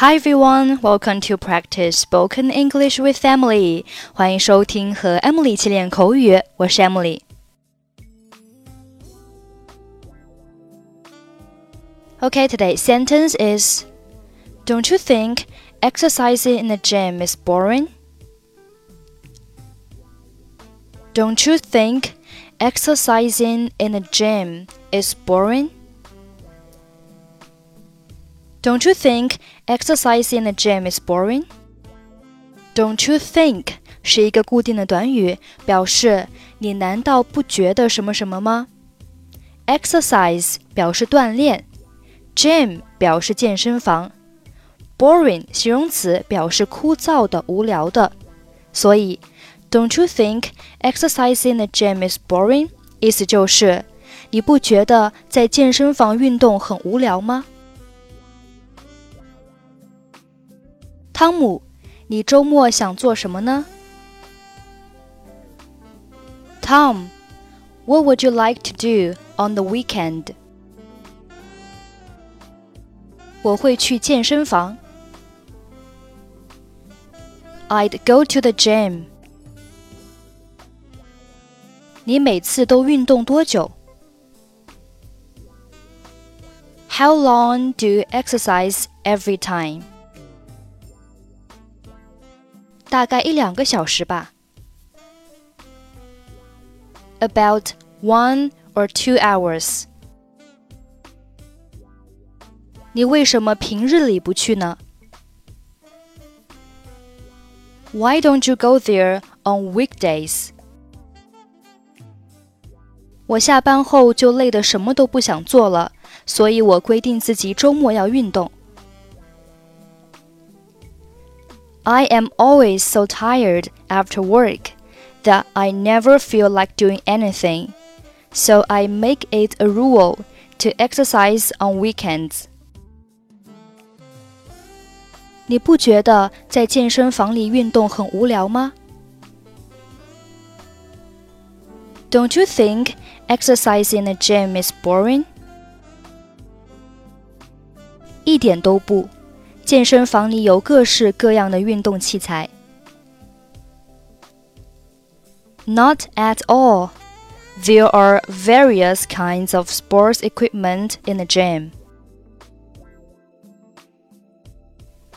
Hi everyone, welcome to practice spoken English with Emily. 欢迎收听和 Emily 一起练口语，我是 Emily。Okay, today's sentence is Don't you think exercising in the gym is boring? Don't you think exercising in the gym is boring? Don't you think exercising in the gym is boring? Don't you think 是一个固定的短语，表示你难道不觉得什么什么吗？Exercise 表示锻炼，gym 表示健身房，boring 形容词表示枯燥的、无聊的。所以，Don't you think exercising in the gym is boring？意思就是你不觉得在健身房运动很无聊吗？汤姆，你周末想做什么呢？Tom, what would you like to do on the weekend? 我会去健身房。I'd go to the gym. 你每次都运动多久？How long do you exercise every time? 大概一两个小时吧。About one or two hours。你为什么平日里不去呢？Why don't you go there on weekdays？我下班后就累得什么都不想做了，所以我规定自己周末要运动。I am always so tired after work that I never feel like doing anything, so I make it a rule to exercise on weekends. 你不觉得在健身房里运动很无聊吗？Don't you think exercising in the gym is boring? 一点都不。 健身房里有各式各样的运动器材。Not at all. There are various kinds of sports equipment in the gym.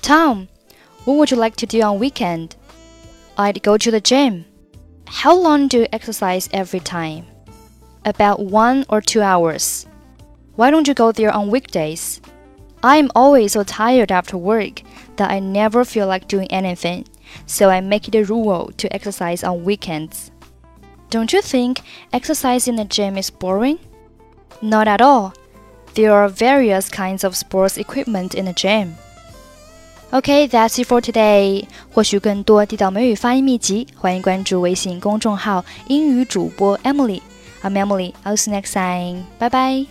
Tom, what would you like to do on weekend? I'd go to the gym. How long do you exercise every time? About one or two hours. Why don't you go there on weekdays? I am always so tired after work that I never feel like doing anything, so I make it a rule to exercise on weekends. Don't you think exercising in the gym is boring? Not at all. There are various kinds of sports equipment in the gym. Okay, that's it for today. 获取更多地道美语发音秘籍，欢迎关注微信公众号“英语主播 Emily”。I'm Emily. I'll see you next time. Bye bye.